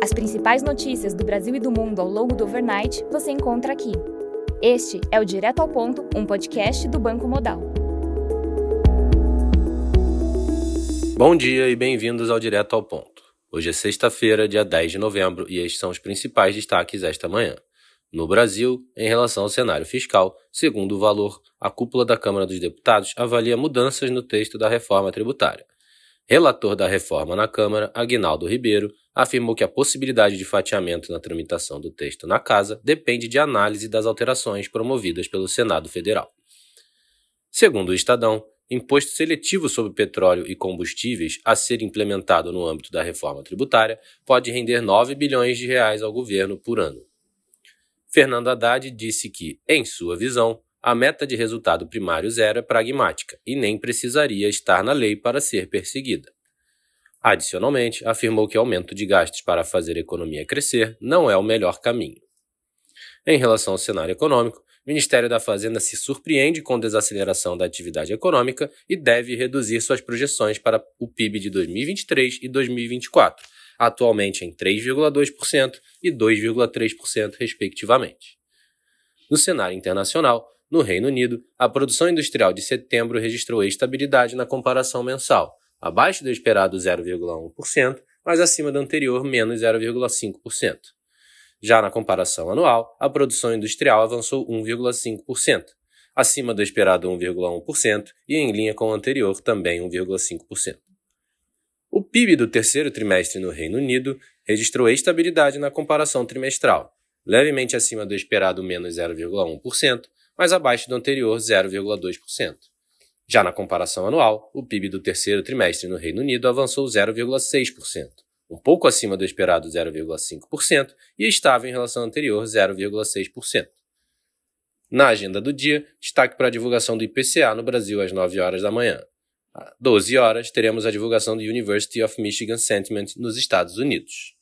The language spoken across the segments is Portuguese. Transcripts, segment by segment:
As principais notícias do Brasil e do mundo ao longo do overnight você encontra aqui. Este é o Direto ao Ponto, um podcast do Banco Modal. Bom dia e bem-vindos ao Direto ao Ponto. Hoje é sexta-feira, dia 10 de novembro, e estes são os principais destaques esta manhã. No Brasil, em relação ao cenário fiscal, segundo o valor, a cúpula da Câmara dos Deputados avalia mudanças no texto da reforma tributária. Relator da reforma na Câmara, Aguinaldo Ribeiro, afirmou que a possibilidade de fatiamento na tramitação do texto na Casa depende de análise das alterações promovidas pelo Senado Federal. Segundo o Estadão, imposto seletivo sobre petróleo e combustíveis a ser implementado no âmbito da reforma tributária pode render 9 bilhões de reais ao governo por ano. Fernando Haddad disse que, em sua visão, a meta de resultado primário zero é pragmática e nem precisaria estar na lei para ser perseguida. Adicionalmente, afirmou que aumento de gastos para fazer a economia crescer não é o melhor caminho. Em relação ao cenário econômico, o Ministério da Fazenda se surpreende com desaceleração da atividade econômica e deve reduzir suas projeções para o PIB de 2023 e 2024, atualmente em 3,2% e 2,3%, respectivamente. No cenário internacional, no Reino Unido, a produção industrial de setembro registrou estabilidade na comparação mensal, abaixo do esperado 0,1%, mas acima do anterior, menos 0,5%. Já na comparação anual, a produção industrial avançou 1,5%, acima do esperado 1,1% e em linha com o anterior, também 1,5%. O PIB do terceiro trimestre no Reino Unido registrou estabilidade na comparação trimestral, levemente acima do esperado menos 0,1%, mas abaixo do anterior 0,2%. Já na comparação anual, o PIB do terceiro trimestre no Reino Unido avançou 0,6%, um pouco acima do esperado 0,5% e estável em relação ao anterior 0,6%. Na agenda do dia, destaque para a divulgação do IPCA no Brasil às 9 horas da manhã. 12 horas, teremos a divulgação do University of Michigan Sentiment nos Estados Unidos.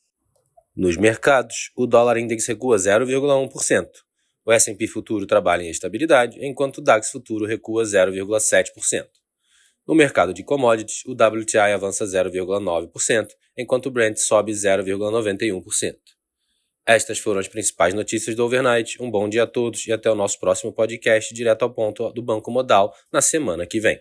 Nos mercados, o dólar index recua 0,1%. O S&P futuro trabalha em estabilidade, enquanto o DAX futuro recua 0,7%. No mercado de commodities, o WTI avança 0,9%, enquanto o Brent sobe 0,91%. Estas foram as principais notícias do overnight. Um bom dia a todos e até o nosso próximo podcast direto ao ponto do Banco Modal na semana que vem.